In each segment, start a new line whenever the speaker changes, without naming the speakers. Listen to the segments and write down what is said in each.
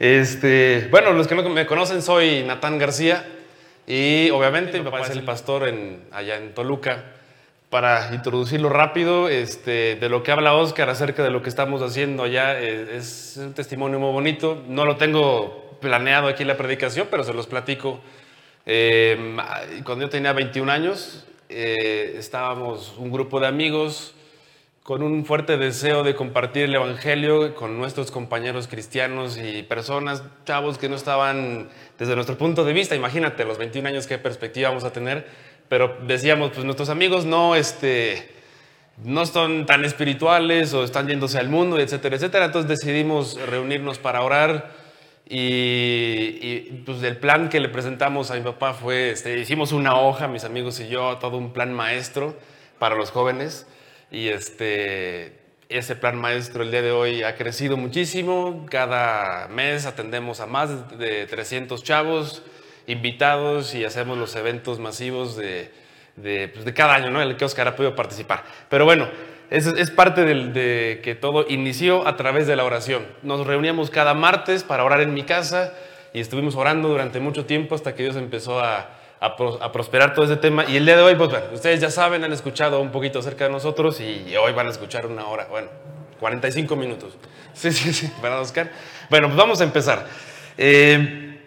Este, bueno, los que no me conocen, soy Natán García y obviamente mi papá es el pastor en, allá en Toluca. Para introducirlo rápido, este, de lo que habla Oscar acerca de lo que estamos haciendo allá, eh, es un testimonio muy bonito. No lo tengo planeado aquí en la predicación, pero se los platico. Eh, cuando yo tenía 21 años, eh, estábamos un grupo de amigos con un fuerte deseo de compartir el Evangelio con nuestros compañeros cristianos y personas, chavos que no estaban desde nuestro punto de vista, imagínate los 21 años qué perspectiva vamos a tener, pero decíamos, pues nuestros amigos no, este, no son tan espirituales o están yéndose al mundo, etcétera, etcétera, entonces decidimos reunirnos para orar y, pues el plan que le presentamos a mi papá fue, este, hicimos una hoja, mis amigos y yo, todo un plan maestro para los jóvenes y este, ese plan maestro el día de hoy ha crecido muchísimo. Cada mes atendemos a más de 300 chavos invitados y hacemos los eventos masivos de, de, pues de cada año, ¿no? En el que Oscar ha podido participar. Pero bueno, es, es parte del, de que todo inició a través de la oración. Nos reuníamos cada martes para orar en mi casa y estuvimos orando durante mucho tiempo hasta que Dios empezó a, a, prosperar todo ese tema. Y el día de hoy, pues bueno, ustedes ya saben, han escuchado un poquito acerca de nosotros y hoy van a escuchar una hora, bueno, 45 minutos. Sí, sí, sí, ¿verdad, Oscar? Bueno, pues vamos a empezar. Eh,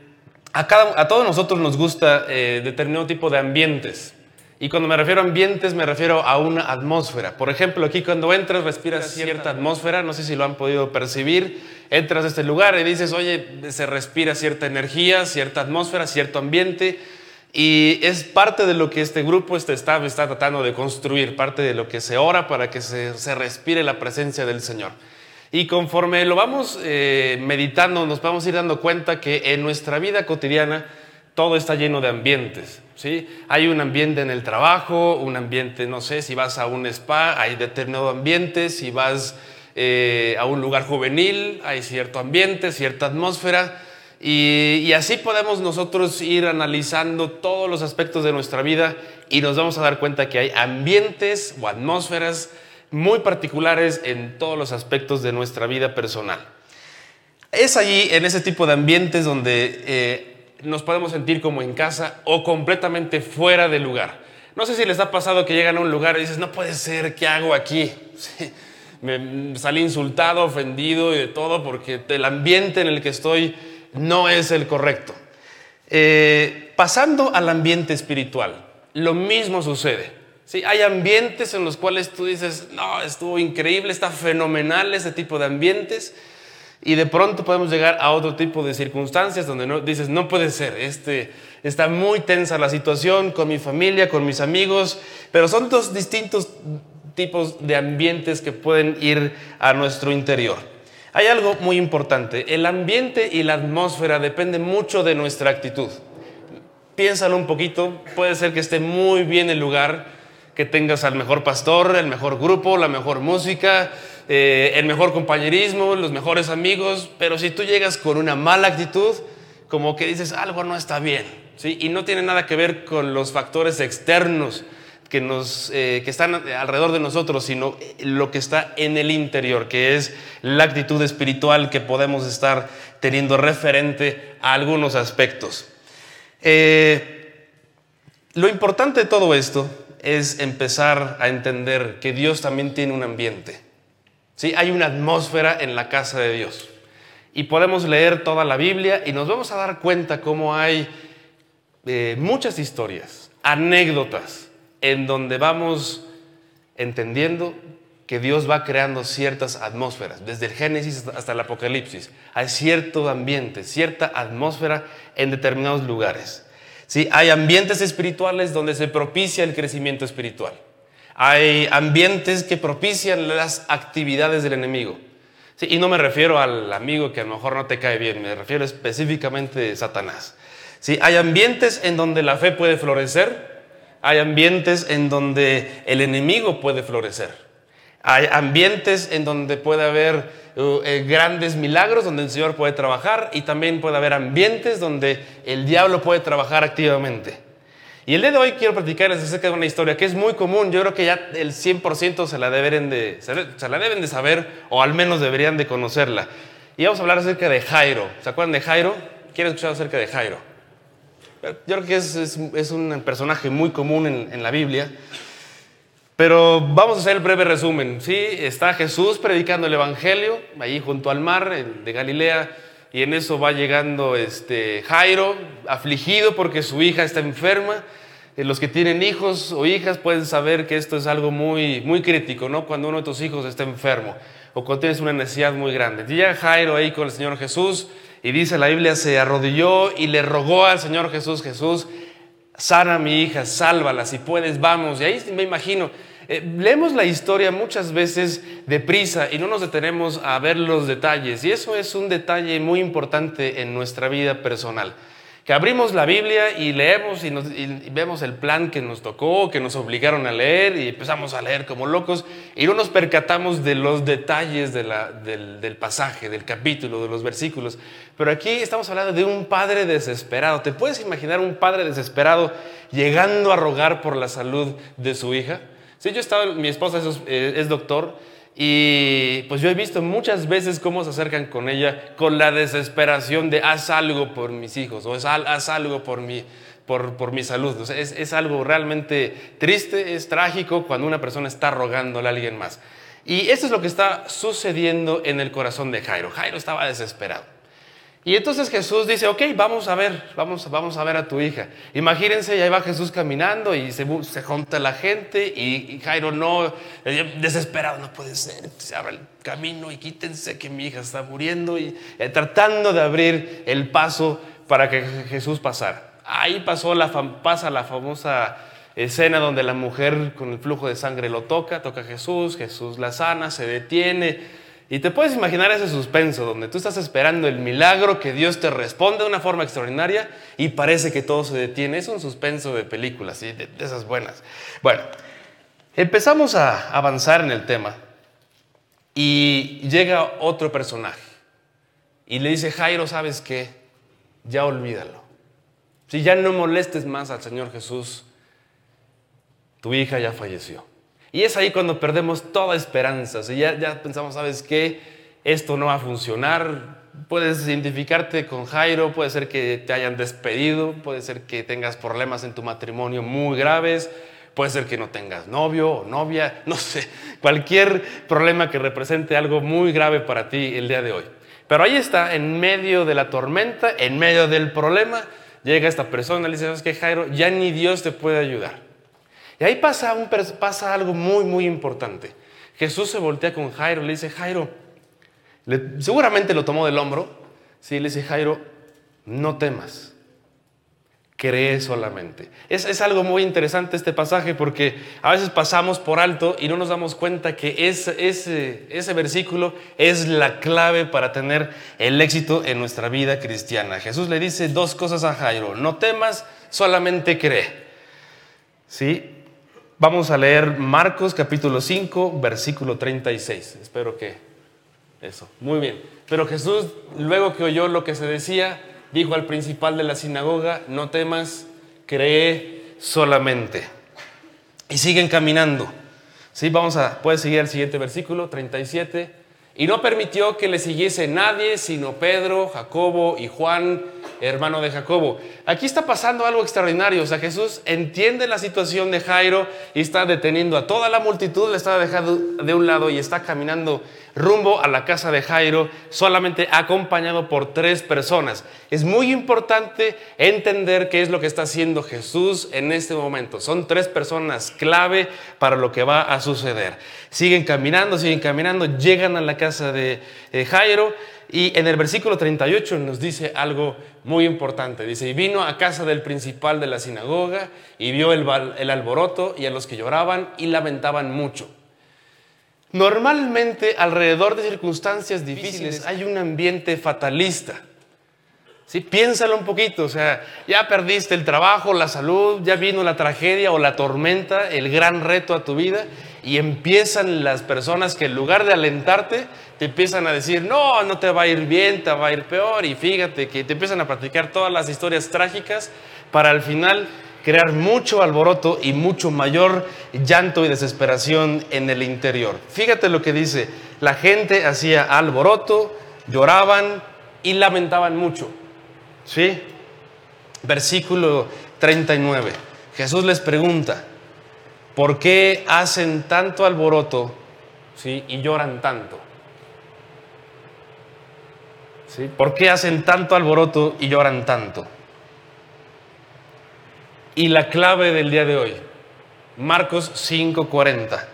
a, cada, a todos nosotros nos gusta eh, determinado tipo de ambientes. Y cuando me refiero a ambientes, me refiero a una atmósfera. Por ejemplo, aquí cuando entras, respiras cierta atmósfera, no sé si lo han podido percibir. Entras a este lugar y dices, oye, se respira cierta energía, cierta atmósfera, cierto ambiente. Y es parte de lo que este grupo, este staff está tratando de construir, parte de lo que se ora para que se, respire la presencia del Señor. Y conforme lo vamos eh, meditando, nos vamos a ir dando cuenta que en nuestra vida cotidiana todo está lleno de ambientes. ¿sí? Hay un ambiente en el trabajo, un ambiente, no sé, si vas a un spa, hay determinado ambiente, si vas eh, a un lugar juvenil, hay cierto ambiente, cierta atmósfera. Y, así podemos nosotros ir analizando todos los aspectos de nuestra vida y nos vamos a dar cuenta que hay ambientes o atmósferas muy particulares en todos los aspectos de nuestra vida personal. Es allí, en ese tipo de ambientes, donde eh, nos podemos sentir como en casa o completamente fuera de lugar. No sé si les ha pasado que llegan a un lugar y dices, no puede ser, ¿qué hago aquí? me salí insultado, ofendido y de todo porque el ambiente en el que estoy no es el correcto. Eh, pasando al ambiente espiritual, lo mismo sucede. ¿sí? Hay ambientes en los cuales tú dices, no, estuvo increíble, está fenomenal ese tipo de ambientes, y de pronto podemos llegar a otro tipo de circunstancias donde no, dices, no puede ser, este, está muy tensa la situación con mi familia, con mis amigos, pero son dos distintos tipos de ambientes que pueden ir a nuestro interior. Hay algo muy importante. El ambiente y la atmósfera dependen mucho de nuestra actitud. Piénsalo un poquito. Puede ser que esté muy bien el lugar, que tengas al mejor pastor, el mejor grupo, la mejor música, eh, el mejor compañerismo, los mejores amigos. Pero si tú llegas con una mala actitud, como que dices algo no está bien. ¿sí? Y no tiene nada que ver con los factores externos eh, que están alrededor de nosotros, sino lo que está en el interior, que es la actitud espiritual que podemos estar teniendo referente a algunos aspectos. Eh, lo importante de todo esto es empezar a entender que Dios también tiene un ambiente. ¿sí? Hay una atmósfera en la casa de Dios. Y podemos leer toda la Biblia y nos vamos a dar cuenta cómo hay eh, muchas historias, anécdotas, en donde vamos entendiendo que Dios va creando ciertas atmósferas, desde el Génesis hasta el Apocalipsis. Hay cierto ambiente, cierta atmósfera en determinados lugares. ¿Sí? Hay ambientes espirituales donde se propicia el crecimiento espiritual. Hay ambientes que propician las actividades del enemigo. ¿Sí? Y no me refiero al amigo que a lo mejor no te cae bien, me refiero específicamente a Satanás. ¿Sí? Hay ambientes en donde la fe puede florecer, hay ambientes en donde el enemigo puede florecer. Hay ambientes en donde puede haber uh, eh, grandes milagros, donde el Señor puede trabajar y también puede haber ambientes donde el diablo puede trabajar activamente. Y el día de hoy quiero platicarles acerca de una historia que es muy común. Yo creo que ya el 100% se la, deben de, se la deben de saber o al menos deberían de conocerla. y vamos a hablar acerca de Jairo. ¿Se acuerdan de Jairo? ¿Quieren escuchar acerca de Jairo? Yo creo que es, un personaje muy común en, la Biblia. Pero vamos a hacer el breve resumen. Sí, está Jesús predicando el Evangelio ahí junto al mar de Galilea y en eso va llegando este Jairo, afligido porque su hija está enferma. Eh, los que tienen hijos o hijas pueden saber que esto es algo muy, muy crítico, ¿no? Cuando uno de tus hijos está enfermo o cuando tienes una necesidad muy grande. Llega Jairo ahí con el Señor Jesús y dice la Biblia, se arrodilló y le rogó al Señor Jesús, Jesús, sana mi hija, sálvala, si puedes, vamos. Y ahí me imagino, eh, leemos la historia muchas veces deprisa y no nos detenemos a ver los detalles. Y eso es un detalle muy importante en nuestra vida personal. Que abrimos la Biblia y leemos y, vemos el plan que nos tocó, que nos obligaron a leer y empezamos a leer como locos y no nos percatamos de los detalles del, del pasaje, del capítulo, de los versículos. Pero aquí estamos hablando de un padre desesperado. ¿Te puedes imaginar un padre desesperado llegando a rogar por la salud de su hija? Sí, yo estaba, mi esposa es, doctor y pues yo he visto muchas veces cómo se acercan con ella con la desesperación de haz algo por mis hijos o haz algo por mi, por, por mi salud. es, es, algo realmente triste, es trágico cuando una persona está rogándole a alguien más. Y eso es lo que está sucediendo en el corazón de Jairo. Jairo estaba desesperado. Y entonces Jesús dice, ok, vamos a ver, vamos, a ver a tu hija. Imagínense, ahí va Jesús caminando y se, se junta la gente y, Jairo no, eh, desesperado, no puede ser, se abre el camino y quítense que mi hija está muriendo y eh, tratando de abrir el paso para que Jesús pasara. Ahí pasó la, pasa la famosa escena donde la mujer con el flujo de sangre lo toca, toca a Jesús, Jesús la sana, se detiene y te puedes imaginar ese suspenso donde tú estás esperando el milagro que Dios te responde de una forma extraordinaria y parece que todo se detiene. Es un suspenso de películas, ¿sí? de, esas buenas. Bueno, empezamos a avanzar en el tema y llega otro personaje y le dice, Jairo, ¿sabes qué? Ya olvídalo. Si ya no molestes más al Señor Jesús, tu hija ya falleció. Y es ahí cuando perdemos toda esperanza. O ya, ya pensamos, ¿sabes qué? Esto no va a funcionar. Puedes identificarte con Jairo, puede ser que te hayan despedido, puede ser que tengas problemas en tu matrimonio muy graves, puede ser que no tengas novio o novia, no sé, cualquier problema que represente algo muy grave para ti el día de hoy. Pero ahí está, en medio de la tormenta, en medio del problema, llega esta persona y le dice, ¿sabes qué, Jairo? Ya ni Dios te puede ayudar. Y ahí pasa, algo muy, muy importante. Jesús se voltea con Jairo, le dice, Jairo, seguramente lo tomó del hombro, sí, le dice, Jairo, no temas, cree solamente. Es, es, algo muy interesante este pasaje porque a veces pasamos por alto y no nos damos cuenta que ese, ese versículo es la clave para tener el éxito en nuestra vida cristiana. Jesús le dice dos cosas a Jairo, no temas, solamente cree. ¿Sí? Vamos a leer Marcos capítulo 5, versículo 36. Espero que eso. Muy bien. Pero Jesús, luego que oyó lo que se decía, dijo al principal de la sinagoga, no temas, cree solamente. Y siguen caminando. Sí, vamos a, puedes seguir el siguiente versículo, 37. Y no permitió que le siguiese nadie, sino Pedro, Jacobo y Juan, hermano de Jacobo. Aquí está pasando algo extraordinario. O sea, Jesús entiende la situación de Jairo y está deteniendo a toda la multitud, le está dejando de un lado y está caminando rumbo a la casa de Jairo, solamente acompañado por tres personas. Es muy importante entender qué es lo que está haciendo Jesús en este momento. Son tres personas clave para lo que va a suceder. Siguen caminando, siguen caminando, llegan a la casa de Jairo y en el versículo 38 nos dice algo muy importante. Dice, y vino a casa del principal de la sinagoga y vio el, el alboroto y a los que lloraban y lamentaban mucho. Normalmente alrededor de circunstancias difíciles hay un ambiente fatalista. Piénsalo un poquito, o sea, ya perdiste el trabajo, la salud, ya vino la tragedia o la tormenta, el gran reto a tu vida, y empiezan las personas que en lugar de alentarte, te empiezan a decir, no, no te va a ir bien, te va a ir peor, y fíjate que te empiezan a practicar todas las historias trágicas para al final crear mucho alboroto y mucho mayor llanto y desesperación en el interior. Fíjate lo que dice, la gente hacía alboroto, lloraban y lamentaban mucho. ¿Sí? Versículo 39. Jesús les pregunta, ¿por qué hacen tanto alboroto ¿sí? y lloran tanto? ¿Sí? ¿Por qué hacen tanto alboroto y lloran tanto? Y la clave del día de hoy, Marcos 5:40.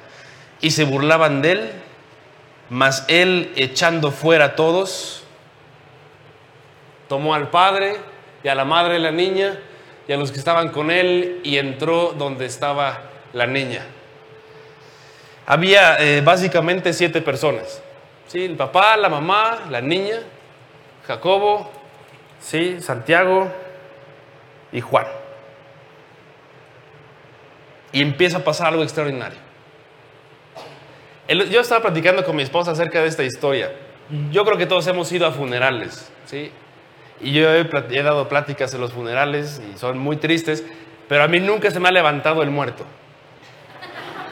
Y se burlaban de él, mas él echando fuera a todos, tomó al padre y a la madre de la niña y a los que estaban con él y entró donde estaba la niña. Había eh, básicamente siete personas. ¿sí? El papá, la mamá, la niña, Jacobo, ¿sí? Santiago y Juan. Y empieza a pasar algo extraordinario. Yo estaba platicando con mi esposa acerca de esta historia. Yo creo que todos hemos ido a funerales, ¿sí? Y yo he, dado pláticas en los funerales y son muy tristes, pero a mí nunca se me ha levantado el muerto.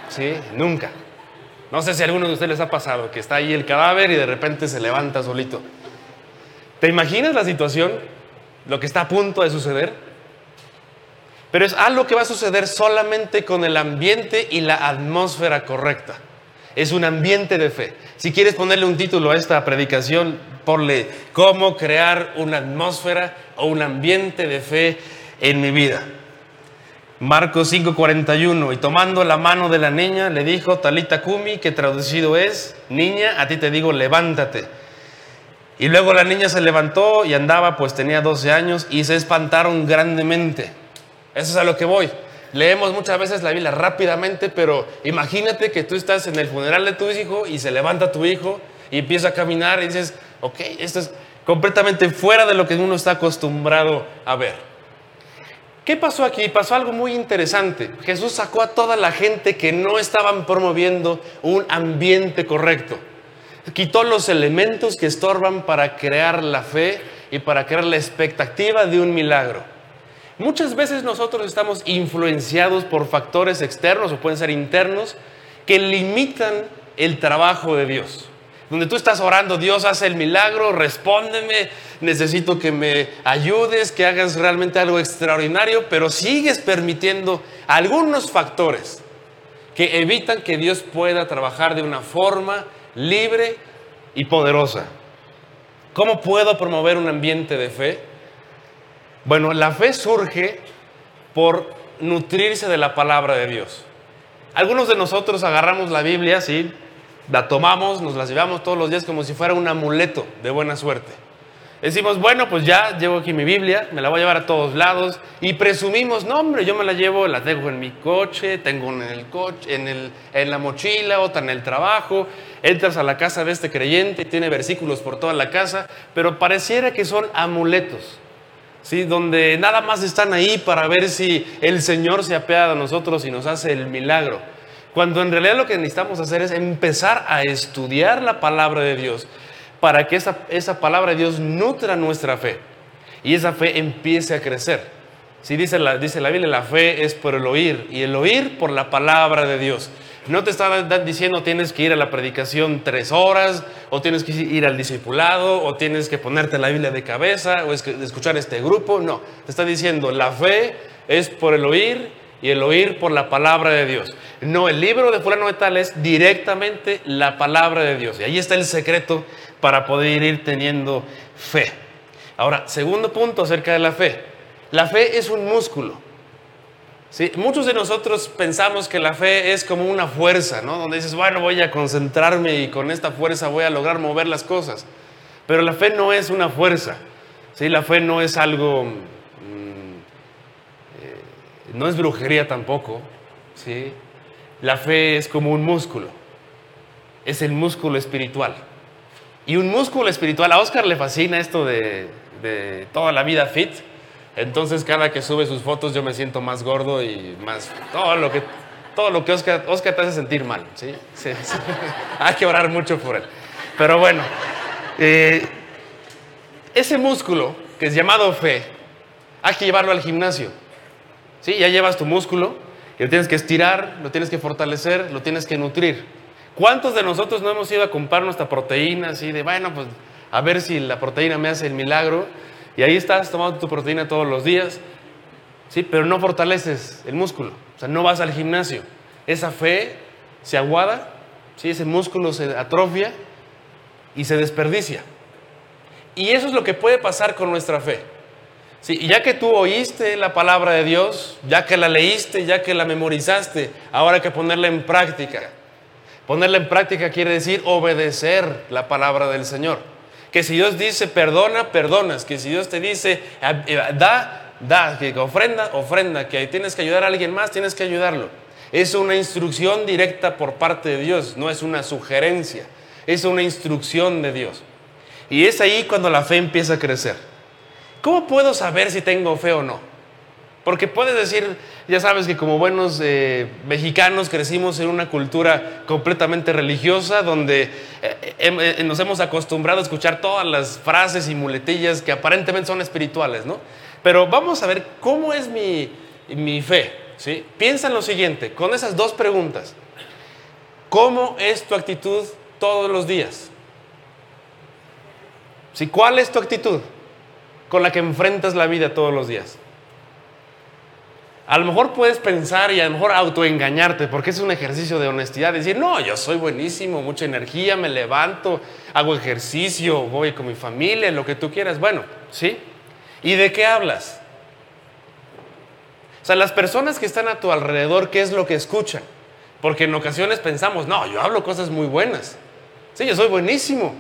¿Sí? Nunca. No sé si a alguno de ustedes les ha pasado, que está ahí el cadáver y de repente se levanta solito. ¿Te imaginas la situación? Lo que está a punto de suceder. Pero es algo que va a suceder solamente con el ambiente y la atmósfera correcta. Es un ambiente de fe. Si quieres ponerle un título a esta predicación, ponle cómo crear una atmósfera o un ambiente de fe en mi vida. Marcos 5:41, y tomando la mano de la niña, le dijo, Talita Kumi, que traducido es, niña, a ti te digo, levántate. Y luego la niña se levantó y andaba, pues tenía 12 años, y se espantaron grandemente. Eso es a lo que voy. Leemos muchas veces la Biblia rápidamente, pero imagínate que tú estás en el funeral de tu hijo y se levanta tu hijo y empieza a caminar y dices, ok, esto es completamente fuera de lo que uno está acostumbrado a ver. ¿Qué pasó aquí? Pasó algo muy interesante. Jesús sacó a toda la gente que no estaban promoviendo un ambiente correcto. Quitó los elementos que estorban para crear la fe y para crear la expectativa de un milagro. Muchas veces nosotros estamos influenciados por factores externos o pueden ser internos que limitan el trabajo de Dios. Donde tú estás orando, Dios hace el milagro, respóndeme, necesito que me ayudes, que hagas realmente algo extraordinario, pero sigues permitiendo algunos factores que evitan que Dios pueda trabajar de una forma libre y poderosa. ¿Cómo puedo promover un ambiente de fe? Bueno, la fe surge por nutrirse de la palabra de Dios. Algunos de nosotros agarramos la Biblia, sí, la tomamos, nos la llevamos todos los días como si fuera un amuleto de buena suerte. Decimos, bueno, pues ya llevo aquí mi Biblia, me la voy a llevar a todos lados y presumimos, no hombre, yo me la llevo, la tengo en mi coche, tengo en el coche, en, el, en la mochila, otra en el trabajo, entras a la casa de este creyente tiene versículos por toda la casa, pero pareciera que son amuletos. ¿Sí? donde nada más están ahí para ver si el Señor se apea de nosotros y nos hace el milagro. Cuando en realidad lo que necesitamos hacer es empezar a estudiar la palabra de Dios para que esa, esa palabra de Dios nutra nuestra fe y esa fe empiece a crecer. Si dice la, dice la Biblia, la fe es por el oír y el oír por la palabra de Dios. No te está diciendo tienes que ir a la predicación tres horas, o tienes que ir al discipulado, o tienes que ponerte la Biblia de cabeza, o escuchar este grupo. No, te está diciendo la fe es por el oír y el oír por la palabra de Dios. No, el libro de fulano de tal es directamente la palabra de Dios. Y ahí está el secreto para poder ir teniendo fe. Ahora, segundo punto acerca de la fe. La fe es un músculo. Muchos de nosotros pensamos que la fe es como una fuerza, ¿no? Donde dices, bueno, voy a concentrarme y con esta fuerza voy a lograr mover las cosas. Pero la fe no es una fuerza, ¿sí? La fe no es algo, mm, eh, no es brujería tampoco, ¿sí? La fe es como un músculo, es el músculo espiritual. Y un músculo espiritual, a Oscar le fascina esto de, de toda la vida fit, entonces cada que sube sus fotos yo me siento más gordo y más... Todo lo que, todo lo que Oscar, Oscar te hace sentir mal, ¿sí? sí, Hay que orar mucho por él. Pero bueno, eh, ese músculo que es llamado fe, hay que llevarlo al gimnasio. ¿Sí? Ya llevas tu músculo y lo tienes que estirar, lo tienes que fortalecer, lo tienes que nutrir. ¿Cuántos de nosotros no hemos ido a comprar nuestra proteína así de, bueno, pues a ver si la proteína me hace el milagro. Y ahí estás tomando tu proteína todos los días, ¿sí? pero no fortaleces el músculo, o sea, no vas al gimnasio. Esa fe se aguada, ¿sí? ese músculo se atrofia y se desperdicia. Y eso es lo que puede pasar con nuestra fe. Sí, ya que tú oíste la palabra de Dios, ya que la leíste, ya que la memorizaste, ahora hay que ponerla en práctica. Ponerla en práctica quiere decir obedecer la palabra del Señor. Que si Dios dice perdona, perdonas. Que si Dios te dice eh, da, da. Que ofrenda, ofrenda. Que tienes que ayudar a alguien más, tienes que ayudarlo. Es una instrucción directa por parte de Dios, no es una sugerencia. Es una instrucción de Dios. Y es ahí cuando la fe empieza a crecer. ¿Cómo puedo saber si tengo fe o no? Porque puedes decir, ya sabes que como buenos eh, mexicanos crecimos en una cultura completamente religiosa donde eh, eh, nos hemos acostumbrado a escuchar todas las frases y muletillas que aparentemente son espirituales, ¿no? Pero vamos a ver cómo es mi, mi fe, ¿sí? Piensa en lo siguiente, con esas dos preguntas. ¿Cómo es tu actitud todos los días? ¿Sí? ¿Cuál es tu actitud con la que enfrentas la vida todos los días? A lo mejor puedes pensar y a lo mejor autoengañarte, porque es un ejercicio de honestidad. Decir, no, yo soy buenísimo, mucha energía, me levanto, hago ejercicio, voy con mi familia, lo que tú quieras. Bueno, ¿sí? ¿Y de qué hablas? O sea, las personas que están a tu alrededor, ¿qué es lo que escuchan? Porque en ocasiones pensamos, no, yo hablo cosas muy buenas. Sí, yo soy buenísimo.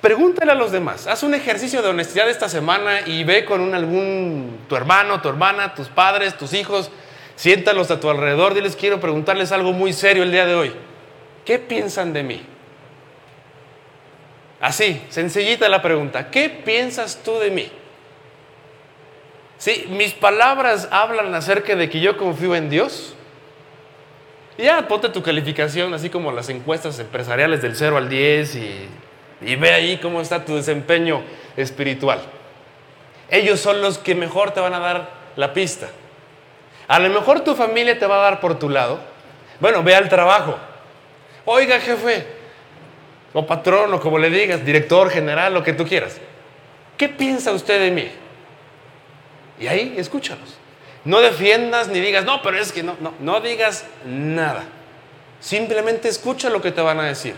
Pregúntale a los demás. Haz un ejercicio de honestidad esta semana y ve con algún, tu hermano, tu hermana, tus padres, tus hijos. Siéntalos a tu alrededor. Diles, quiero preguntarles algo muy serio el día de hoy. ¿Qué piensan de mí? Así, sencillita la pregunta. ¿Qué piensas tú de mí? Sí, mis palabras hablan acerca de que yo confío en Dios. Ya, ponte tu calificación, así como las encuestas empresariales del 0 al 10 y y ve ahí cómo está tu desempeño espiritual. Ellos son los que mejor te van a dar la pista. A lo mejor tu familia te va a dar por tu lado. Bueno, ve al trabajo. Oiga, jefe, o patrón, o como le digas, director general, lo que tú quieras. ¿Qué piensa usted de mí? Y ahí escúchalos. No defiendas ni digas, no, pero es que no, no, no digas nada. Simplemente escucha lo que te van a decir.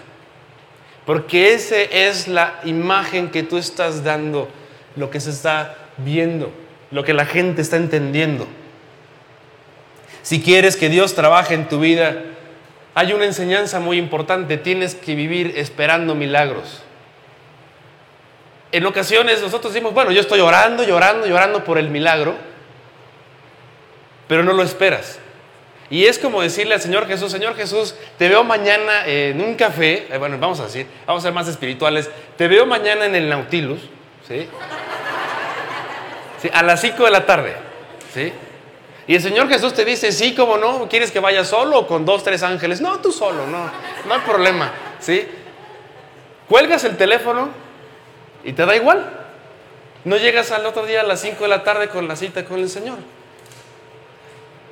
Porque esa es la imagen que tú estás dando, lo que se está viendo, lo que la gente está entendiendo. Si quieres que Dios trabaje en tu vida, hay una enseñanza muy importante, tienes que vivir esperando milagros. En ocasiones nosotros decimos, bueno, yo estoy orando, llorando, llorando por el milagro, pero no lo esperas. Y es como decirle al Señor Jesús, Señor Jesús, te veo mañana en un café, bueno, vamos a decir, vamos a ser más espirituales, te veo mañana en el Nautilus, ¿sí? ¿Sí? A las 5 de la tarde, ¿sí? Y el Señor Jesús te dice, sí, como no, ¿quieres que vaya solo o con dos, tres ángeles? No, tú solo, no, no hay problema, ¿sí? Cuelgas el teléfono y te da igual. No llegas al otro día a las 5 de la tarde con la cita con el Señor.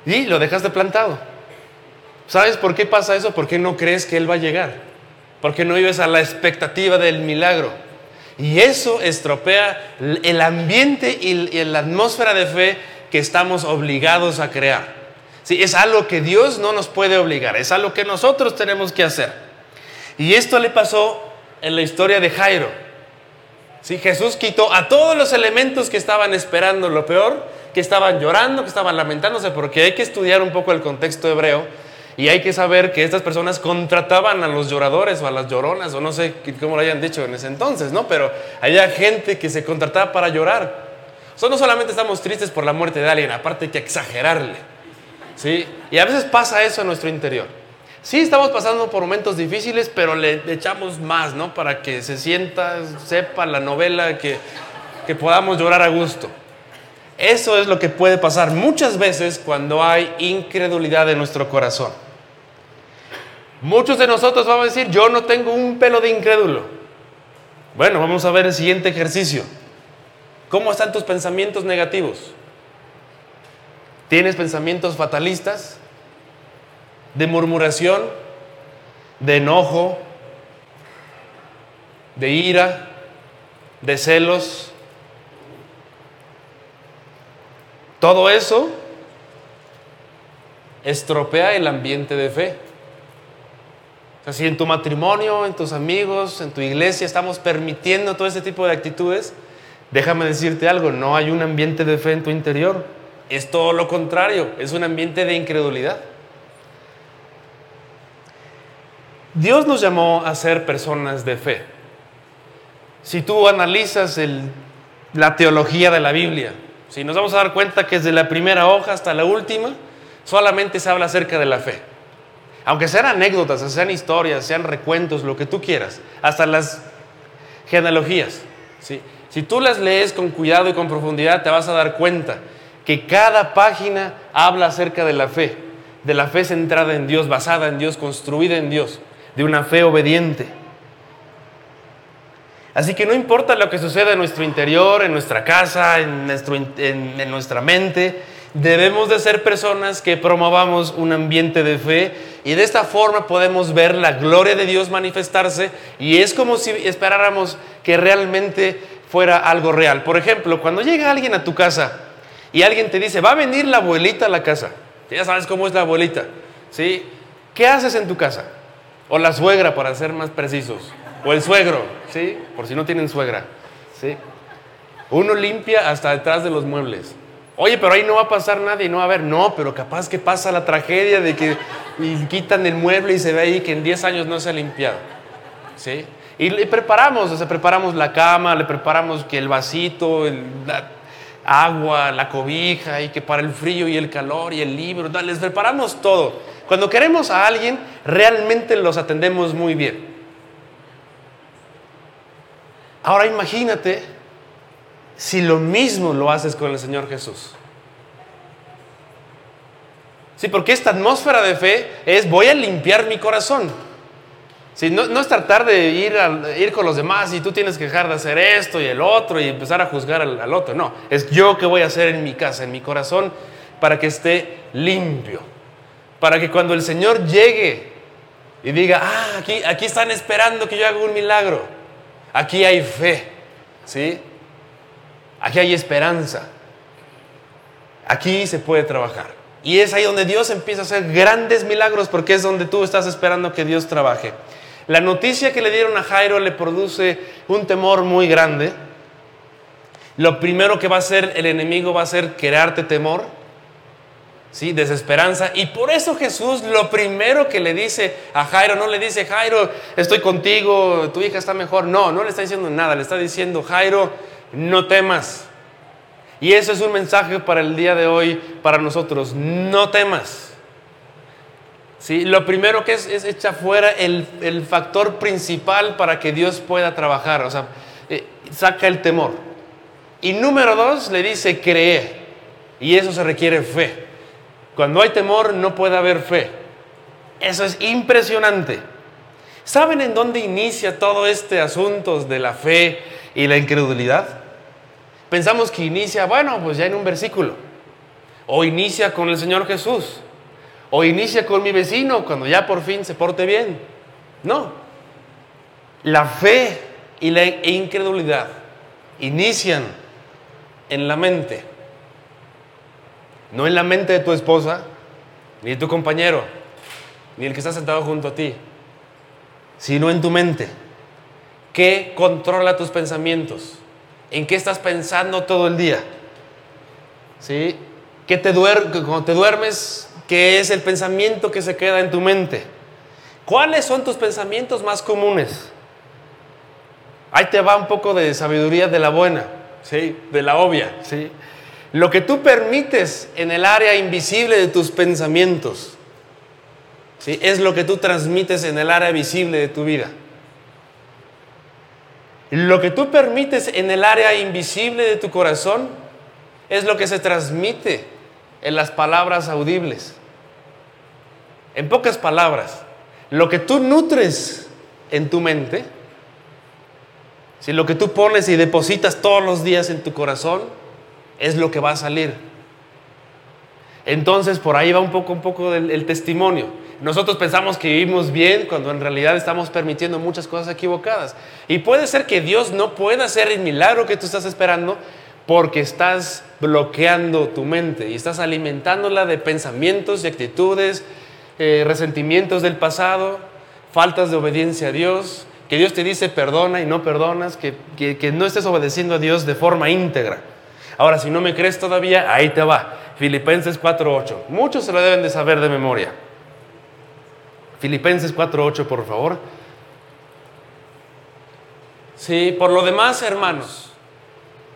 Y lo dejaste plantado. ¿Sabes por qué pasa eso? Porque no crees que Él va a llegar. Porque no vives a la expectativa del milagro. Y eso estropea el ambiente y la atmósfera de fe que estamos obligados a crear. Sí, es algo que Dios no nos puede obligar, es algo que nosotros tenemos que hacer. Y esto le pasó en la historia de Jairo. Sí, Jesús quitó a todos los elementos que estaban esperando lo peor que estaban llorando, que estaban lamentándose, porque hay que estudiar un poco el contexto hebreo y hay que saber que estas personas contrataban a los lloradores o a las lloronas, o no sé cómo lo hayan dicho en ese entonces, ¿no? Pero había gente que se contrataba para llorar. O no solamente estamos tristes por la muerte de alguien, aparte hay que exagerarle, ¿sí? Y a veces pasa eso en nuestro interior. Sí, estamos pasando por momentos difíciles, pero le echamos más, ¿no? Para que se sienta, sepa la novela, que, que podamos llorar a gusto. Eso es lo que puede pasar muchas veces cuando hay incredulidad en nuestro corazón. Muchos de nosotros vamos a decir, yo no tengo un pelo de incrédulo. Bueno, vamos a ver el siguiente ejercicio. ¿Cómo están tus pensamientos negativos? ¿Tienes pensamientos fatalistas? ¿De murmuración? ¿De enojo? de ira, de celos. Todo eso estropea el ambiente de fe. O sea, si en tu matrimonio, en tus amigos, en tu iglesia estamos permitiendo todo ese tipo de actitudes, déjame decirte algo, no hay un ambiente de fe en tu interior. Es todo lo contrario, es un ambiente de incredulidad. Dios nos llamó a ser personas de fe. Si tú analizas la teología de la Biblia, si nos vamos a dar cuenta que desde la primera hoja hasta la última, solamente se habla acerca de la fe. Aunque sean anécdotas, sean historias, sean recuentos, lo que tú quieras, hasta las genealogías. Si tú las lees con cuidado y con profundidad, te vas a dar cuenta que cada página habla acerca de la fe, de la fe centrada en Dios, basada en Dios, construida en Dios, de una fe obediente. Así que no importa lo que suceda en nuestro interior, en nuestra casa, en, en nuestra mente, Debemos de ser personas que promovamos un ambiente de fe y de esta forma podemos ver la gloria de Dios manifestarse y es como si esperáramos que realmente fuera algo real. Por ejemplo, cuando llega alguien a tu casa y alguien te dice, va a venir la abuelita a la casa, ya sabes cómo es la abuelita, ¿sí? ¿Qué haces en tu casa? O la suegra, para ser más precisos, o el suegro, ¿sí? Por si no tienen suegra, ¿sí? Uno limpia hasta detrás de los muebles. Oye, pero ahí no va a pasar nada y no va a haber. No, pero capaz que pasa la tragedia de que quitan el mueble y se ve ahí que en 10 años no se ha limpiado. ¿Sí? Y le preparamos, o sea, preparamos la cama, le preparamos que el vasito, el, la agua, la cobija, y que para el frío y el calor y el libro, les preparamos todo. Cuando queremos a alguien, realmente los atendemos muy bien. Ahora imagínate si lo mismo lo haces con el Señor Jesús? Sí, porque esta atmósfera de fe es voy a limpiar mi corazón. Sí, no, es tratar de ir, ir con los demás y tú tienes que dejar de hacer esto y el otro y empezar a juzgar al, al otro. No, es yo que voy a hacer en mi casa, en mi corazón, para que esté limpio. Para que cuando el Señor llegue y diga, ah, aquí, aquí están esperando que yo haga un milagro. Aquí hay fe. ¿Sí? Aquí hay esperanza. Aquí se puede trabajar. Y es ahí donde Dios empieza a hacer grandes milagros porque es donde tú estás esperando que Dios trabaje. La noticia que le dieron a Jairo le produce un temor muy grande. Lo primero que va a hacer el enemigo va a ser crearte temor, ¿sí? desesperanza. Y por eso Jesús lo primero que le dice a Jairo, no le dice, Jairo, estoy contigo, tu hija está mejor. No, no le está diciendo nada, le está diciendo, Jairo, no temas. Y eso es un mensaje para el día de hoy, para nosotros, no temas. ¿Sí? Lo primero que es, es echar fuera el, factor principal para que Dios pueda trabajar, o sea, eh, saca el temor. Y número dos, le dice cree, y eso se requiere fe. Cuando hay temor no puede haber fe. Eso es impresionante. ¿Saben en dónde inicia todo este asunto de la fe y la incredulidad? Pensamos que inicia, bueno, pues ya en un versículo. O inicia con el Señor Jesús. O inicia con mi vecino cuando ya por fin se porte bien. No. La fe y la incredulidad inician en la mente. No en la mente de tu esposa, ni de tu compañero, ni el que está sentado junto a ti, sino en tu mente. ¿Qué controla tus pensamientos? ¿En qué estás pensando todo el día? ¿Sí? ¿Qué te cuando te duermes, qué es el pensamiento que se queda en tu mente? ¿Cuáles son tus pensamientos más comunes? Ahí te va un poco de sabiduría de la buena, ¿sí? De la obvia, ¿sí? Lo que tú permites en el área invisible de tus pensamientos, ¿sí? Es lo que tú transmites en el área visible de tu vida. Lo que tú permites en el área invisible de tu corazón es lo que se transmite en las palabras audibles. En pocas palabras, lo que tú nutres en tu mente, si lo que tú pones y depositas todos los días en tu corazón, es lo que va a salir. Entonces, por ahí va un poco, un poco del testimonio. nosotros pensamos que vivimos bien cuando en realidad estamos permitiendo muchas cosas equivocadas. Y puede ser que Dios no pueda hacer el milagro que tú estás esperando porque estás bloqueando tu mente y estás alimentándola de pensamientos y actitudes, eh, resentimientos del pasado, faltas de obediencia a Dios, que Dios te dice perdona y no perdonas, que, que no estés obedeciendo a Dios de forma íntegra. Ahora, si no me crees todavía, ahí te va. Filipenses 4.8. Muchos se lo deben de saber de memoria. Filipenses 4.8, por favor. Sí, por lo demás, hermanos.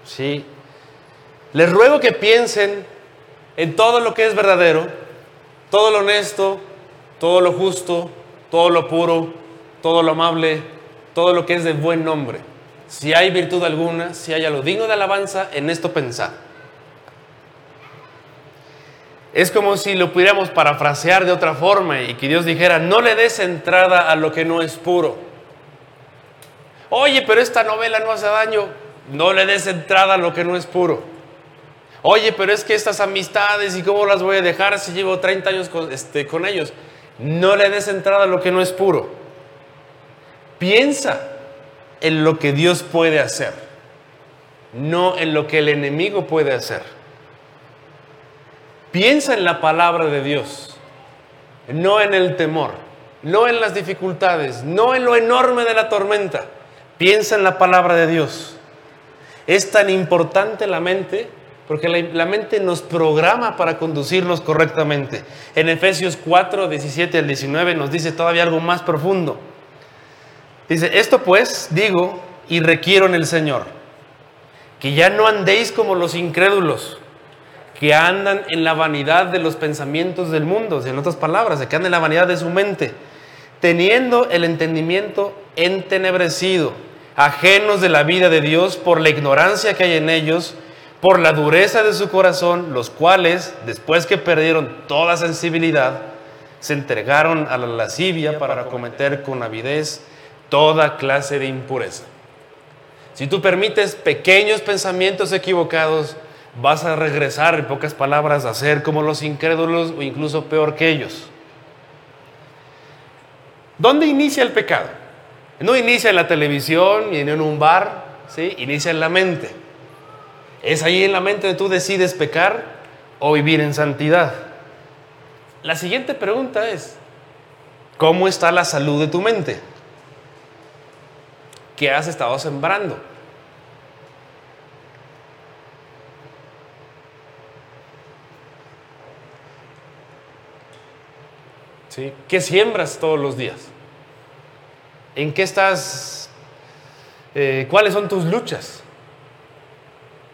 Sí. Les ruego que piensen en todo lo que es verdadero, todo lo honesto, todo lo justo, todo lo puro, todo lo amable, todo lo que es de buen nombre si hay virtud alguna, si hay algo digno de alabanza, en esto pensad. Es como si lo pudiéramos parafrasear de otra forma y que Dios dijera, no le des entrada a lo que no es puro. Oye, pero esta novela no hace daño, no le des entrada a lo que no es puro. Oye, pero es que estas amistades y cómo las voy a dejar si llevo 30 años con, este, con ellos. No le des entrada a lo que no es puro. Piensa en lo que Dios puede hacer, no en lo que el enemigo puede hacer. Piensa en la palabra de Dios, no en el temor, no en las dificultades, no en lo enorme de la tormenta. Piensa en la palabra de Dios. Es tan importante la mente porque la, mente nos programa para conducirnos correctamente. En Efesios 4, 17 al 19 nos dice todavía algo más profundo. Dice, esto pues digo y requiero en el Señor, que ya no andéis como los incrédulos, que andan en la vanidad de los pensamientos del mundo, en otras palabras, que andan en la vanidad de su mente, teniendo el entendimiento entenebrecido, ajenos de la vida de Dios por la ignorancia que hay en ellos, por la dureza de su corazón, los cuales, después que perdieron toda sensibilidad, se entregaron a la lascivia para cometer con avidez toda clase de impureza. Si tú permites pequeños pensamientos equivocados, vas a regresar, en pocas palabras, a ser como los incrédulos o incluso peor que ellos. ¿Dónde inicia el pecado? No inicia en la televisión ni en un bar, ¿sí? inicia en la mente. Es ahí en la mente donde tú decides pecar o vivir en santidad. La siguiente pregunta es, ¿cómo está la salud de tu mente? ¿Qué has estado sembrando. ¿Sí? ¿Qué siembras todos los días? ¿En qué estás? Eh, ¿Cuáles son tus luchas?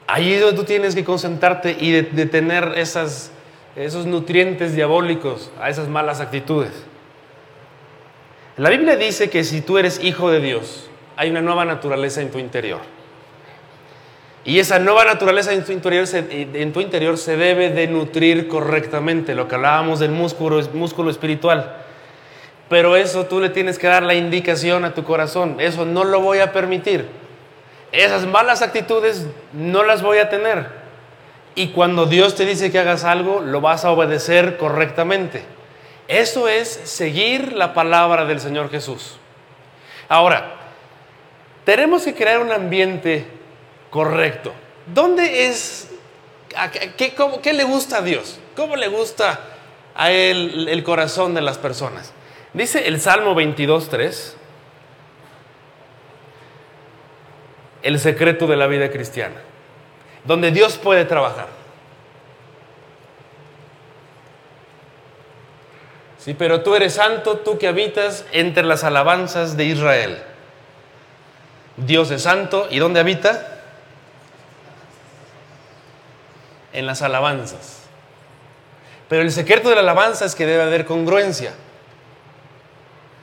Ahí es donde tú tienes que concentrarte y detener esas, esos nutrientes diabólicos a esas malas actitudes. La Biblia dice que si tú eres hijo de Dios, hay una nueva naturaleza en tu interior. Y esa nueva naturaleza en tu interior se, en tu interior se debe de nutrir correctamente, lo que hablábamos del músculo, músculo espiritual. Pero eso tú le tienes que dar la indicación a tu corazón. Eso no lo voy a permitir. Esas malas actitudes no las voy a tener. Y cuando Dios te dice que hagas algo, lo vas a obedecer correctamente. Eso es seguir la palabra del Señor Jesús. Ahora, tenemos que crear un ambiente correcto. ¿Dónde es, qué, le gusta a Dios? ¿Cómo le gusta a Él el corazón de las personas? Dice el Salmo 22.3, el secreto de la vida cristiana, donde Dios puede trabajar. Sí, pero tú eres santo, tú que habitas entre las alabanzas de Israel. Dios es santo. ¿Y dónde habita? En las alabanzas. Pero el secreto de la alabanza es que debe haber congruencia.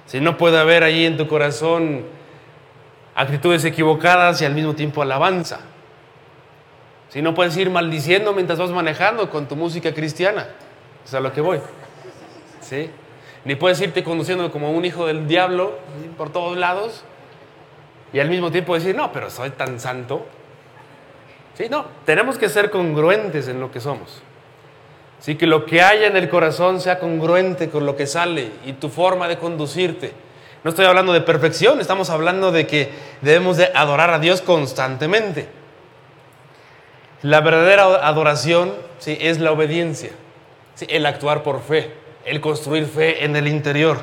Si no puede haber ahí en tu corazón actitudes equivocadas y al mismo tiempo alabanza. Si no puedes ir maldiciendo mientras vas manejando con tu música cristiana. Es a lo que voy. ¿Sí? Ni puedes irte conduciendo como un hijo del diablo por todos lados y al mismo tiempo decir, no, pero soy tan santo. Sí, no, tenemos que ser congruentes en lo que somos. Sí, que lo que haya en el corazón sea congruente con lo que sale y tu forma de conducirte. No estoy hablando de perfección, estamos hablando de que debemos de adorar a Dios constantemente. La verdadera adoración ¿sí? es la obediencia, el actuar por fe, el construir fe en el interior.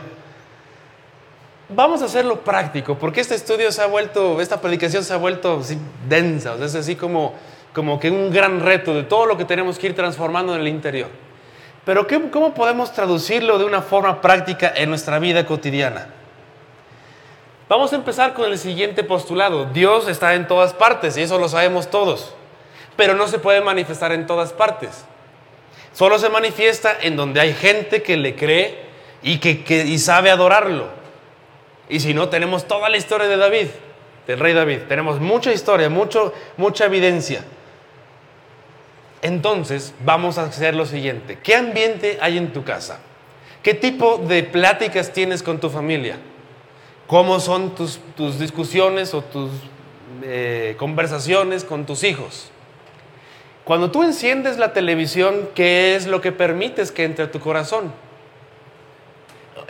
Vamos a hacerlo práctico, porque este estudio se ha vuelto, esta predicación se ha vuelto densa, es así como, como que un gran reto de todo lo que tenemos que ir transformando en el interior. Pero ¿cómo podemos traducirlo de una forma práctica en nuestra vida cotidiana? Vamos a empezar con el siguiente postulado. Dios está en todas partes y eso lo sabemos todos, pero no se puede manifestar en todas partes. Solo se manifiesta en donde hay gente que le cree y que y sabe adorarlo. Y si no, tenemos toda la historia de David, del rey David. Tenemos mucha historia, mucho, mucha evidencia. Entonces, vamos a hacer lo siguiente. ¿Qué ambiente hay en tu casa? ¿Qué tipo de pláticas tienes con tu familia? ¿Cómo son tus, tus discusiones o tus eh, conversaciones con tus hijos? Cuando tú enciendes la televisión, ¿qué es lo que permites que entre a tu corazón?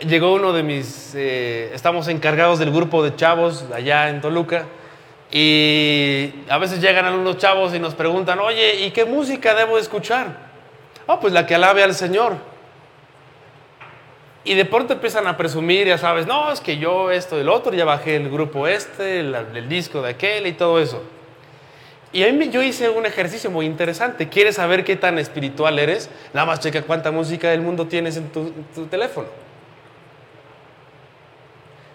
Llegó uno de mis, eh, estamos encargados del grupo de chavos allá en Toluca y a veces llegan algunos chavos y nos preguntan, oye, ¿y qué música debo escuchar? Ah, pues la que alabe al Señor. Y de pronto empiezan a presumir, ya sabes, no, es que yo esto y otro, ya bajé el grupo este, el, disco de aquel y todo eso. Y a mí yo hice un ejercicio muy interesante. ¿Quieres saber qué tan espiritual eres? Nada más checa cuánta música del mundo tienes en tu teléfono.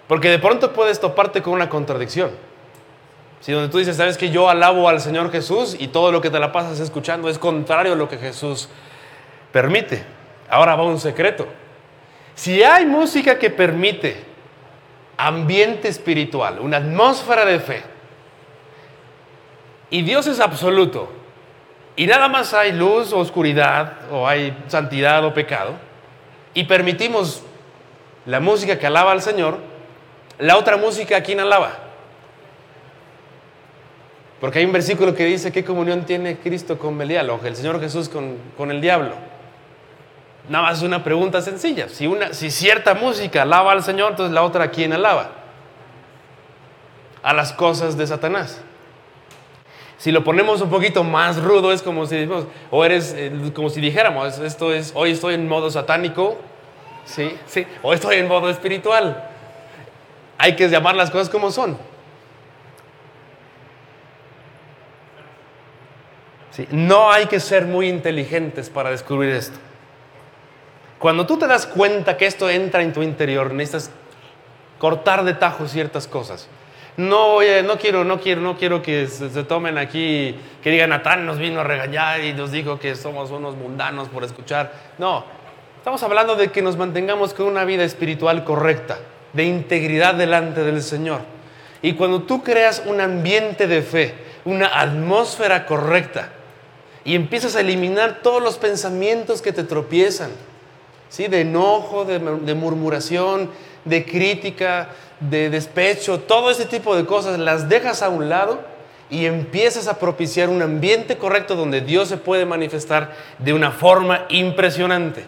Porque de pronto puedes toparte con una contradicción. Si donde tú dices, sabes que yo alabo al Señor Jesús y todo lo que te la pasas escuchando es contrario a lo que Jesús permite. Ahora va un secreto. Si hay música que permite ambiente espiritual, una atmósfera de fe, y Dios es absoluto, y nada más hay luz o oscuridad, o hay santidad o pecado, y permitimos la música que alaba al Señor, la otra música, ¿a quién alaba? Porque hay un versículo que dice, ¿qué comunión tiene Cristo con Belial o el Señor Jesús con, con el diablo? Nada más es una pregunta sencilla. Si, una, si cierta música alaba al Señor, entonces la otra, ¿a quién alaba? A las cosas de Satanás. Si lo ponemos un poquito más rudo, es como si, o eres, eh, como si dijéramos, esto es, hoy estoy en modo satánico, ¿sí? Sí, o estoy en modo espiritual hay que llamar las cosas como son. no hay que ser muy inteligentes para descubrir esto. Cuando tú te das cuenta que esto entra en tu interior, necesitas cortar de tajo ciertas cosas. No, no quiero, no quiero, no quiero que se, se, tomen aquí, que digan, Natán nos vino a regañar y nos dijo que somos unos mundanos por escuchar. No, estamos hablando de que nos mantengamos con una vida espiritual correcta de integridad delante del Señor. Y cuando tú creas un ambiente de fe, una atmósfera correcta, y empiezas a eliminar todos los pensamientos que te tropiezan, ¿sí? de enojo, de, de murmuración, de crítica, de despecho, todo ese tipo de cosas, las dejas a un lado y empiezas a propiciar un ambiente correcto donde Dios se puede manifestar de una forma impresionante.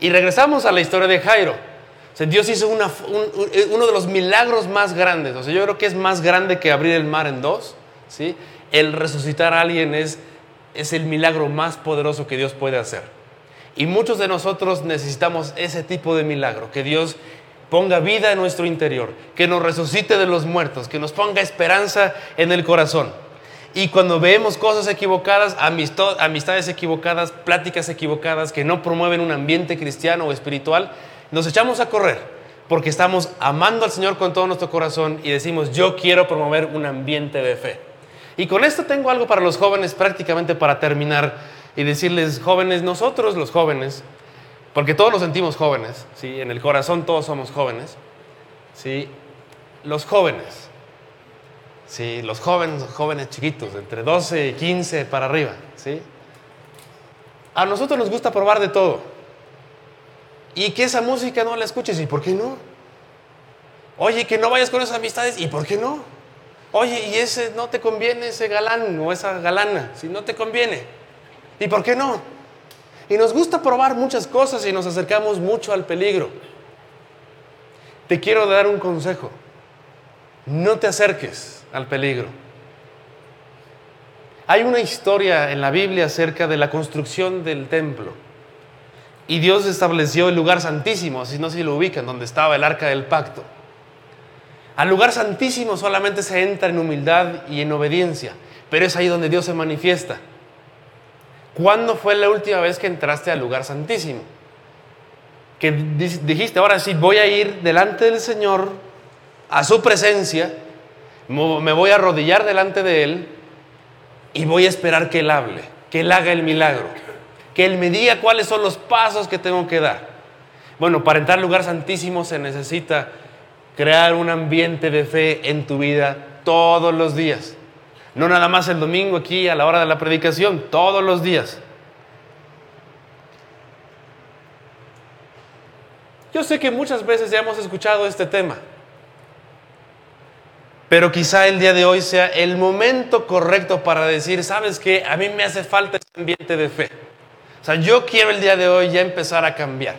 Y regresamos a la historia de Jairo. Dios hizo eh, uno de los milagros más grandes. O sea, yo creo que es más grande que abrir el mar en dos. ¿sí? El resucitar a alguien es, es el milagro más poderoso que Dios puede hacer. Y muchos de nosotros necesitamos ese tipo de milagro, que Dios ponga vida en nuestro interior, que nos resucite de los muertos, que nos ponga esperanza en el corazón. Y cuando vemos cosas equivocadas, amistades equivocadas, pláticas equivocadas que no promueven un ambiente cristiano o espiritual, nos echamos a correr porque estamos amando al Señor con todo nuestro corazón y decimos, yo quiero promover un ambiente de fe. Y con esto tengo algo para los jóvenes prácticamente para terminar y decirles, jóvenes, nosotros los jóvenes, porque todos nos sentimos jóvenes, ¿sí? en el corazón todos somos jóvenes, ¿sí? los jóvenes, ¿sí? los jóvenes, jóvenes chiquitos, entre 12 y 15 para arriba, ¿sí? a nosotros nos gusta probar de todo y que esa música no la escuches. ¿Y por qué no? Oye, que no vayas con esas amistades. ¿Y por qué no? Oye, y ese no te conviene, ese galán o esa galana, si no te conviene. ¿Y por qué no? Y nos gusta probar muchas cosas y nos acercamos mucho al peligro. Te quiero dar un consejo. No te acerques al peligro. Hay una historia en la Biblia acerca de la construcción del templo. Y Dios estableció el lugar santísimo, si no se lo ubican, donde estaba el arca del pacto. Al lugar santísimo solamente se entra en humildad y en obediencia, pero es ahí donde Dios se manifiesta. ¿Cuándo fue la última vez que entraste al lugar santísimo? Que dijiste, ahora sí, voy a ir delante del Señor, a su presencia, me voy a arrodillar delante de Él y voy a esperar que Él hable, que Él haga el milagro, que Él me diga cuáles son los pasos que tengo que dar. Bueno, para entrar al lugar santísimo se necesita crear un ambiente de fe en tu vida todos los días. No nada más el domingo aquí a la hora de la predicación, todos los días. Yo sé que muchas veces ya hemos escuchado este tema, pero quizá el día de hoy sea el momento correcto para decir, ¿sabes qué? A mí me hace falta este ambiente de fe. O sea, yo quiero el día de hoy ya empezar a cambiar.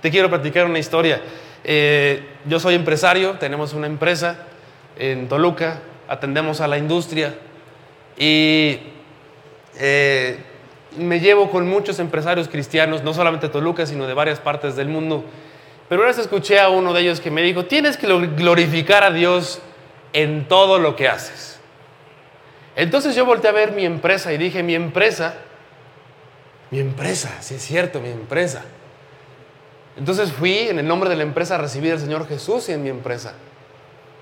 Te quiero platicar una historia. Eh, yo soy empresario, tenemos una empresa en Toluca, atendemos a la industria y eh, me llevo con muchos empresarios cristianos, no solamente de Toluca, sino de varias partes del mundo. Pero una vez escuché a uno de ellos que me dijo, tienes que glorificar a Dios en todo lo que haces. Entonces yo volteé a ver mi empresa y dije, mi empresa, mi empresa, sí es cierto, mi empresa. Entonces fui en el nombre de la empresa a recibir al Señor Jesús y en mi empresa.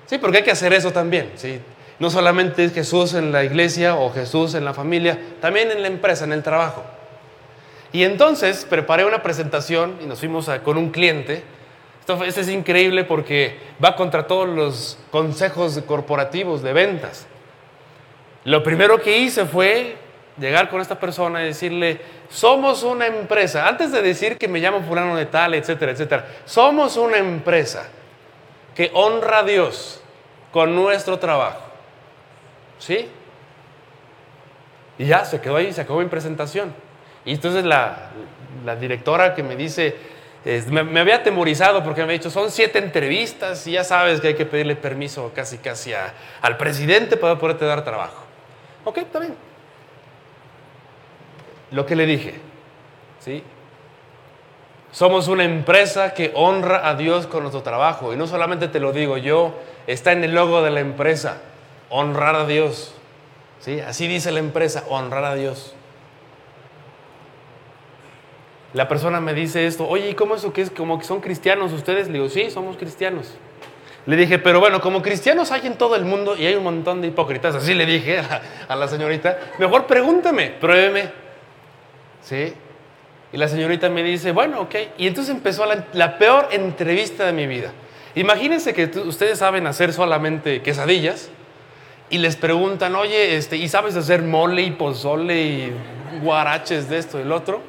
Sí, porque hay que hacer eso también. ¿sí? No solamente es Jesús en la iglesia o Jesús en la familia, también en la empresa, en el trabajo. Y entonces preparé una presentación y nos fuimos con un cliente. Esto, es increíble porque va contra todos los consejos corporativos de ventas. Lo primero que hice fue llegar con esta persona y decirle, somos una empresa, antes de decir que me llamo fulano de tal, etcétera, etcétera, somos una empresa que honra a Dios con nuestro trabajo. ¿Sí? Y ya se quedó ahí, se acabó mi presentación. Y entonces la, directora que me dice, me, había atemorizado porque me había dicho, son siete entrevistas y ya sabes que hay que pedirle permiso casi casi al presidente para poderte dar trabajo. Ok, está bien lo que le dije. ¿sí? Somos una empresa que honra a Dios con nuestro trabajo. Y no solamente te lo digo yo, está en el logo de la empresa, honrar a Dios. ¿sí? Así dice la empresa, honrar a Dios. La persona me dice esto, oye, ¿y cómo eso que es? ¿Como que son cristianos ustedes? Le digo, sí, somos cristianos. Le dije, pero bueno, como cristianos hay en todo el mundo y hay un montón de hipócritas, así le dije a, a la señorita, mejor pregúnteme, pruébeme. ¿Sí? Y la señorita me dice, bueno, ok. Y entonces empezó la, peor entrevista de mi vida. Imagínense que ustedes saben hacer solamente quesadillas y les preguntan, oye, este, ¿y sabes hacer mole y pozole y guaraches de esto y del otro?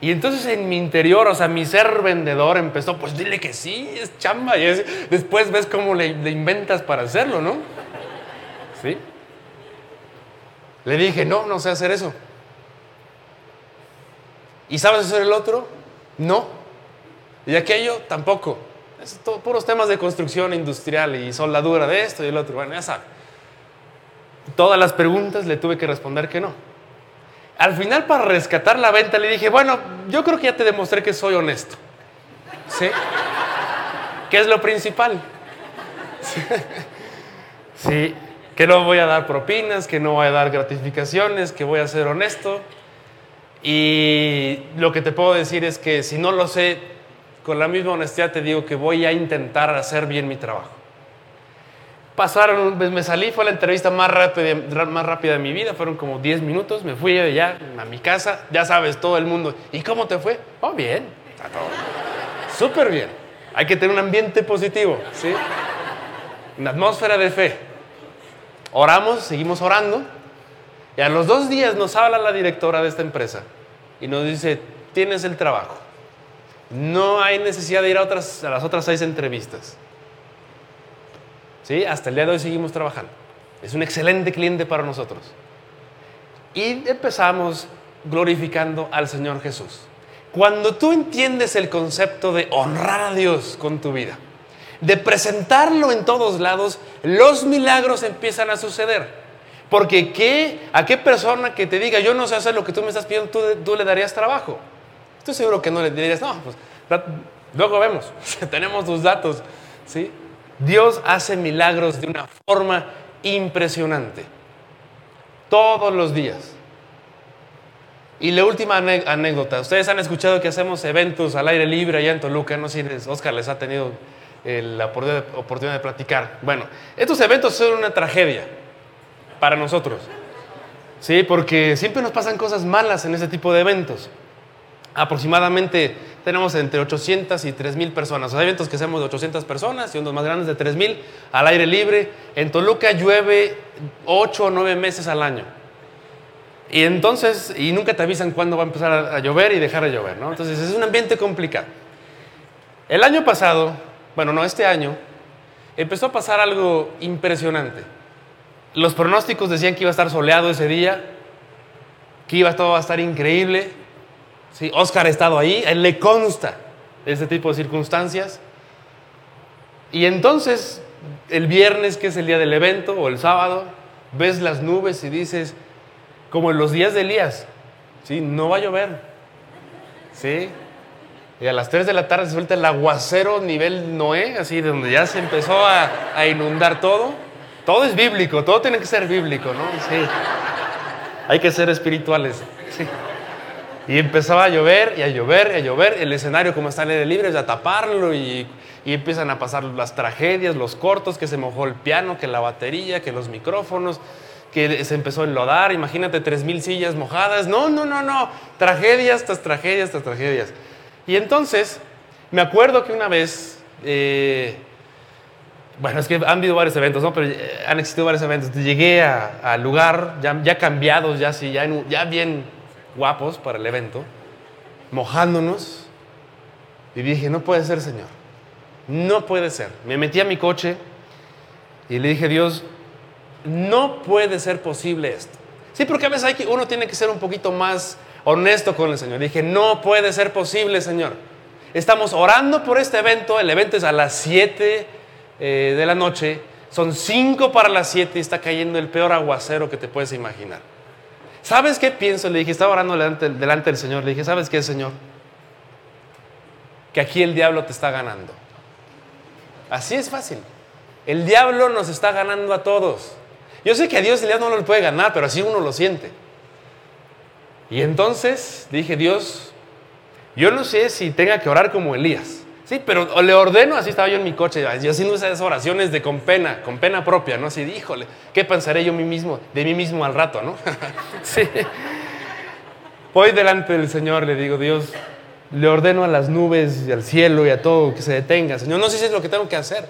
Y entonces en mi interior, o sea, mi ser vendedor empezó, pues dile que sí, es chamba. Y después ves cómo le inventas para hacerlo, ¿no? ¿Sí? Le dije, no, no sé hacer eso. ¿Y sabes hacer el otro? No. Y aquello tampoco. Es todo, puros temas de construcción industrial y soldadura de esto y el otro. Bueno, ya sabes. Todas las preguntas le tuve que responder que no. Al final, para rescatar la venta, le dije, bueno, yo creo que ya te demostré que soy honesto. ¿Sí? ¿Qué es lo principal? Sí, que no voy a dar propinas, que no voy a dar gratificaciones, que voy a ser honesto. Y lo que te puedo decir es que si no lo sé, con la misma honestidad te digo que voy a intentar hacer bien mi trabajo. Pasaron, me salí, fue la entrevista más rápida, más rápida de mi vida, fueron como 10 minutos, me fui ya a mi casa, ya sabes, todo el mundo. ¿Y cómo te fue? Oh, bien, está todo. Súper bien. Hay que tener un ambiente positivo, ¿sí? Una atmósfera de fe. Oramos, seguimos orando, y a los dos días nos habla la directora de esta empresa y nos dice, tienes el trabajo. No hay necesidad de ir a, otras, a las otras seis entrevistas. ¿Sí? Hasta el día de hoy seguimos trabajando. Es un excelente cliente para nosotros. Y empezamos glorificando al Señor Jesús. Cuando tú entiendes el concepto de honrar a Dios con tu vida, de presentarlo en todos lados, los milagros empiezan a suceder. Porque ¿qué, ¿a qué persona que te diga, yo no sé hacer lo que tú me estás pidiendo, tú, le darías trabajo? Estoy seguro que no le dirías, no, pues luego vemos, tenemos tus datos. ¿sí? Dios hace milagros de una forma impresionante, todos los días. Y la última anécdota, ustedes han escuchado que hacemos eventos al aire libre allá en Toluca, no sé si Oscar les ha tenido la oportunidad de platicar. Bueno, estos eventos son una tragedia para nosotros. Sí, porque siempre nos pasan cosas malas en ese tipo de eventos. Aproximadamente tenemos entre 800 y 3000 personas. hay eventos que hacemos de 800 personas y unos más grandes de 3000 al aire libre. En Toluca llueve 8 o 9 meses al año. Y entonces, y nunca te avisan cuándo va a empezar a llover y dejar de llover, ¿no? Entonces es un ambiente complicado. El año pasado, bueno, no, este año, empezó a pasar algo impresionante. Los pronósticos decían que iba a estar soleado ese día, que iba todo a estar increíble. Sí, Oscar ha estado ahí, él le consta ese tipo de circunstancias. Y entonces, el viernes, que es el día del evento, o el sábado, ves las nubes y dices, como en los días de Elías, ¿sí? no va a llover. ¿sí? Y a las 3 de la tarde se suelta el aguacero nivel Noé, así, donde ya se empezó a, a inundar todo. Todo es bíblico, todo tiene que ser bíblico, ¿no? Sí. Hay que ser espirituales. Sí. Y empezaba a llover y a llover y a llover. El escenario, como está en el libre, es a taparlo y, y, empiezan a pasar las tragedias, los cortos, que se mojó el piano, que la batería, que los micrófonos, que se empezó a enlodar. Imagínate, tres mil sillas mojadas. No, no, no, no. Tragedias tras tragedias tras tragedias. Y entonces, me acuerdo que una vez. Eh, bueno, es que han habido varios eventos, ¿no? Pero eh, han existido varios eventos. Llegué al lugar ya, ya, cambiados, ya, sí, ya, ya bien guapos para el evento, mojándonos. Y dije, no puede ser, Señor. No puede ser. Me metí a mi coche y le dije, Dios, no puede ser posible esto. Sí, porque a veces hay que, uno tiene que ser un poquito más honesto con el Señor. Dije, no puede ser posible, Señor. Estamos orando por este evento. El evento es a las 7 eh, de la noche, son 5 para las 7 y está cayendo el peor aguacero que te puedes imaginar. ¿Sabes qué pienso? Le dije, estaba orando delante, delante del Señor, le dije, ¿sabes qué, Señor? Que aquí el diablo te está ganando. Así es fácil. El diablo nos está ganando a todos. Yo sé que a Dios el diablo no lo puede ganar, pero así uno lo siente. Y entonces dije, Dios, yo no sé si tenga que orar como Elías. Sí, pero le ordeno, así estaba yo en mi coche, yo haciendo esas oraciones de con pena, con pena propia, ¿no? Así, híjole, ¿qué pensaré yo mí mismo, de mí mismo al rato, ¿no? sí. Voy delante del Señor, le digo, Dios, le ordeno a las nubes y al cielo y a todo que se detenga. Señor, no sé si es lo que tengo que hacer.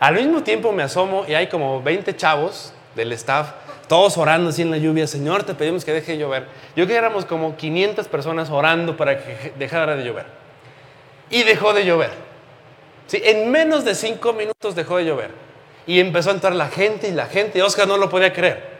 Al mismo tiempo me asomo y hay como 20 chavos del staff, todos orando así en la lluvia. Señor, te pedimos que deje de llover. Yo que éramos como 500 personas orando para que dejara de llover y dejó de llover. ¿Sí? En menos de cinco minutos dejó de llover. Y empezó a entrar la gente y la gente. Oscar no lo podía creer.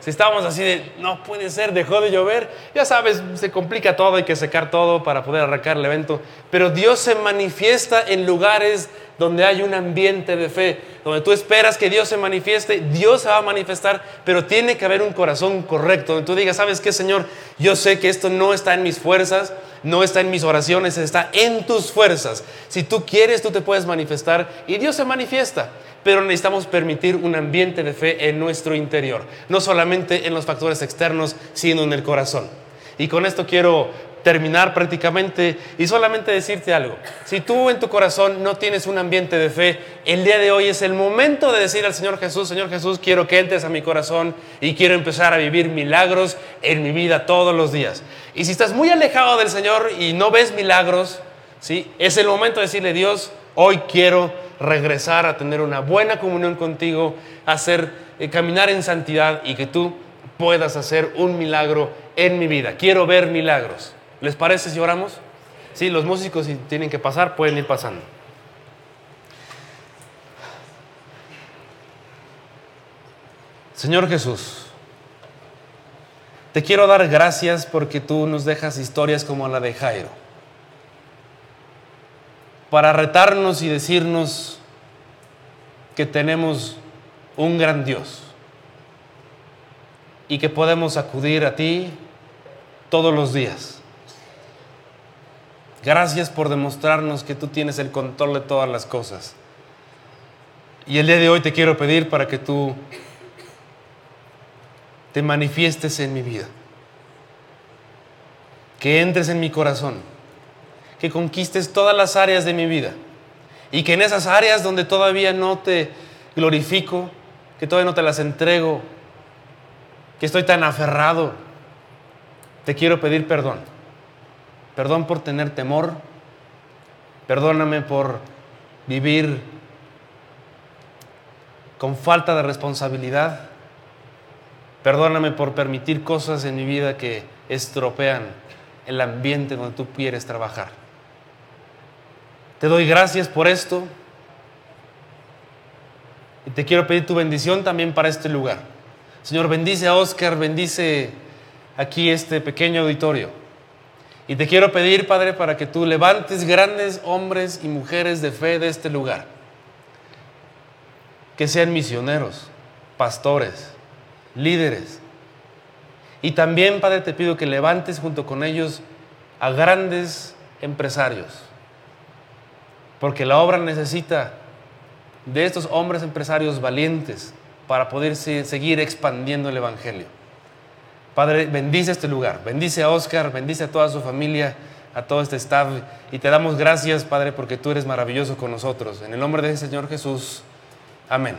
Si estábamos así de, no puede ser, dejó de llover. Ya sabes, se complica todo, hay que secar todo para poder arrancar el evento. Pero Dios se manifiesta en lugares donde hay un ambiente de fe, donde tú esperas que Dios se manifieste, Dios se va a manifestar, pero tiene que haber un corazón correcto, donde tú digas, ¿sabes qué, Señor? Yo sé que esto no está en mis fuerzas, no está en mis oraciones, está en tus fuerzas. Si tú quieres, tú te puedes manifestar y Dios se manifiesta. Pero necesitamos permitir un ambiente de fe en nuestro interior, no solamente en los factores externos, sino en el corazón. Y con esto quiero terminar prácticamente y solamente decirte algo. Si tú en tu corazón no tienes un ambiente de fe, el día de hoy es el momento de decir al Señor Jesús, Señor Jesús, quiero que entres a mi corazón y quiero empezar a vivir milagros en mi vida todos los días. Y si estás muy alejado del Señor y no ves milagros, ¿sí? es el momento de decirle, Dios, hoy quiero regresar a tener una buena comunión contigo, hacer eh, caminar en santidad y que tú puedas hacer un milagro en mi vida. Quiero ver milagros. ¿Les parece si oramos? Sí, los músicos si tienen que pasar pueden ir pasando. Señor Jesús, Te quiero dar gracias porque tú nos dejas historias como la de Jairo, para retarnos y decirnos que tenemos un gran Dios y que podemos acudir a ti todos los días. Gracias por demostrarnos que tú tienes el control de todas las cosas. Y el día de hoy te quiero pedir para que tú te manifiestes en mi vida, que entres en mi corazón, que conquistes todas las áreas de mi vida y que en esas áreas donde todavía no te glorifico, que todavía no te las entrego, que estoy tan aferrado, te quiero pedir perdón. Perdón por tener temor, perdóname por vivir con falta de responsabilidad, perdóname por permitir cosas en mi vida que estropean el ambiente donde tú quieres trabajar. Te doy gracias por esto y te quiero pedir tu bendición también para este lugar. Señor, bendice a Oscar, bendice aquí este pequeño auditorio. Y te quiero pedir, Padre, para que tú levantes grandes hombres y mujeres de fe de este lugar. Que sean misioneros, pastores, líderes. Y también, Padre, te pido que levantes junto con ellos a grandes empresarios porque la obra necesita de estos hombres empresarios valientes para poder seguir expandiendo el Evangelio. Padre, bendice este lugar, bendice a Oscar, bendice a toda su familia, a todo este staff y te damos gracias, Padre, porque tú eres maravilloso con nosotros. En el nombre del Señor Jesús, amén.